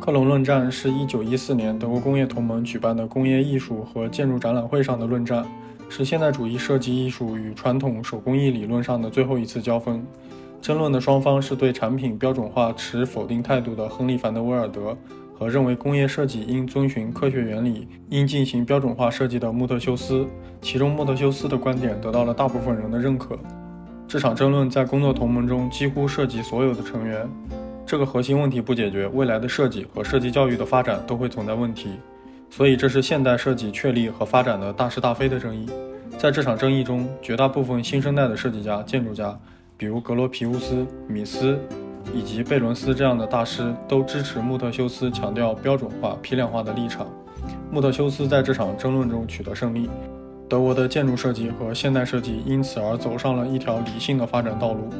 科隆论战是一九一四年德国工业同盟举办的工业艺术和建筑展览会上的论战，是现代主义设计艺术与传统手工艺理论上的最后一次交锋。争论的双方是对产品标准化持否定态度的亨利·凡德威尔德和认为工业设计应遵循科学原理、应进行标准化设计的穆特修斯。其中，穆特修斯的观点得到了大部分人的认可。这场争论在工作同盟中几乎涉及所有的成员。这个核心问题不解决，未来的设计和设计教育的发展都会存在问题。所以，这是现代设计确立和发展的大是大非的争议。在这场争议中，绝大部分新生代的设计家、建筑家，比如格罗皮乌斯、米斯以及贝伦斯这样的大师，都支持穆特修斯强调标准化、批量化的立场。穆特修斯在这场争论中取得胜利，德国的建筑设计和现代设计因此而走上了一条理性的发展道路。